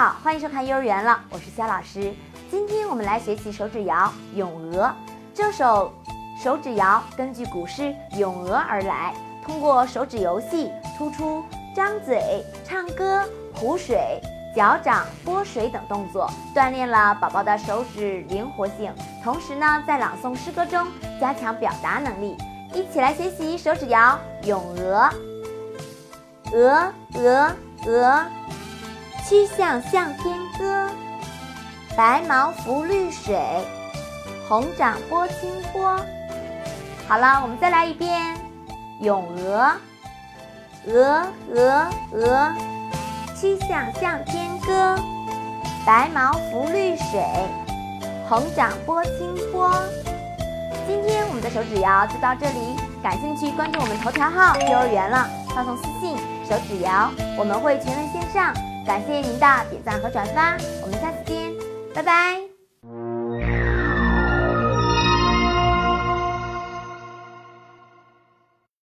好，欢迎收看幼儿园了，我是肖老师。今天我们来学习手指谣《咏鹅》。这首手指谣根据古诗《咏鹅》而来，通过手指游戏突出张嘴、唱歌、湖水、脚掌、拨水等动作，锻炼了宝宝的手指灵活性。同时呢，在朗诵诗歌中加强表达能力。一起来学习手指谣《咏鹅》。鹅鹅鹅。曲项向天歌，白毛浮绿水，红掌拨清波。好了，我们再来一遍《咏鹅》。鹅鹅鹅，曲项向天歌，白毛浮绿水，红掌拨清波。今天我们的手指谣就到这里，感兴趣关注我们头条号幼儿园了，发送私信手指谣，我们会全文线上。感谢您的点赞和转发，我们下次见，拜拜。